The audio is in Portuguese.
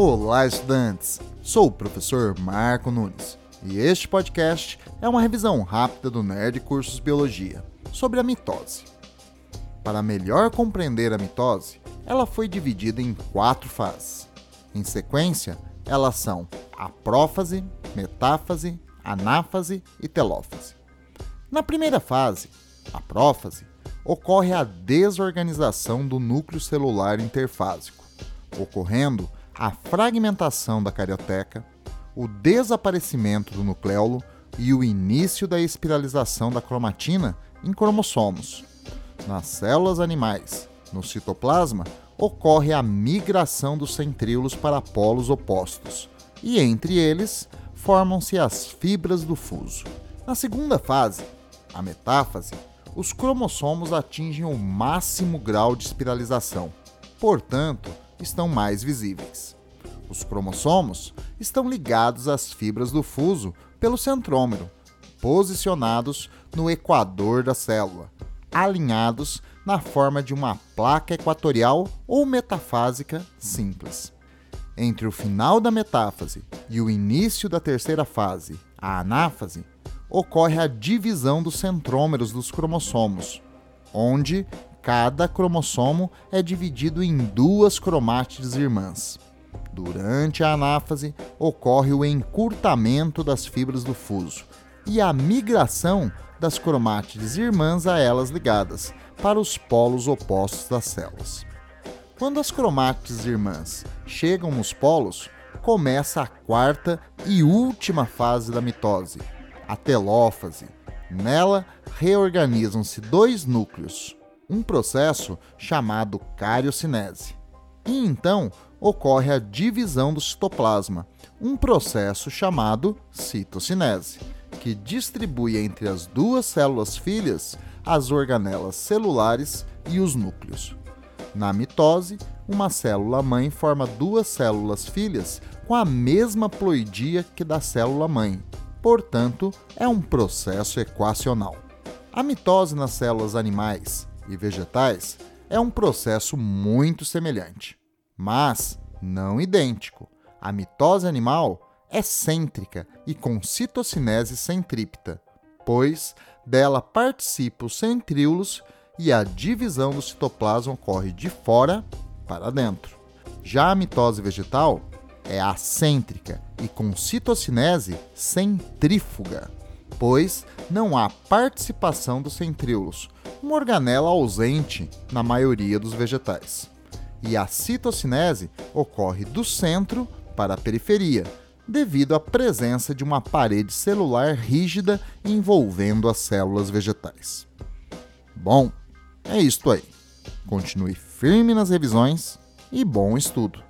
Olá, estudantes! Sou o professor Marco Nunes e este podcast é uma revisão rápida do Nerd Cursos Biologia sobre a mitose. Para melhor compreender a mitose, ela foi dividida em quatro fases. Em sequência, elas são a prófase, metáfase, anáfase e telófase. Na primeira fase, a prófase, ocorre a desorganização do núcleo celular interfásico, ocorrendo a fragmentação da carioteca, o desaparecimento do nucleolo e o início da espiralização da cromatina em cromossomos. Nas células animais, no citoplasma, ocorre a migração dos centríolos para polos opostos, e entre eles formam-se as fibras do fuso. Na segunda fase, a metáfase, os cromossomos atingem o máximo grau de espiralização. Portanto, estão mais visíveis. Os cromossomos estão ligados às fibras do fuso pelo centrômero, posicionados no equador da célula, alinhados na forma de uma placa equatorial ou metafásica simples. Entre o final da metáfase e o início da terceira fase, a anáfase, ocorre a divisão dos centrômeros dos cromossomos, onde cada cromossomo é dividido em duas cromátides irmãs. Durante a anáfase, ocorre o encurtamento das fibras do fuso e a migração das cromátides irmãs a elas ligadas, para os polos opostos das células. Quando as cromátides irmãs chegam nos polos, começa a quarta e última fase da mitose, a telófase. Nela, reorganizam-se dois núcleos, um processo chamado cariocinese. E então ocorre a divisão do citoplasma, um processo chamado citocinese, que distribui entre as duas células filhas as organelas celulares e os núcleos. Na mitose, uma célula mãe forma duas células filhas com a mesma ploidia que da célula mãe. Portanto, é um processo equacional. A mitose nas células animais e vegetais é um processo muito semelhante, mas não idêntico. A mitose animal é cêntrica e com citocinese centrípeta, pois dela participam os centríolos e a divisão do citoplasma ocorre de fora para dentro. Já a mitose vegetal é acêntrica e com citocinese centrífuga, pois não há participação dos centríolos, uma organela ausente na maioria dos vegetais. E a citocinese ocorre do centro para a periferia, devido à presença de uma parede celular rígida envolvendo as células vegetais. Bom, é isto aí. Continue firme nas revisões e bom estudo!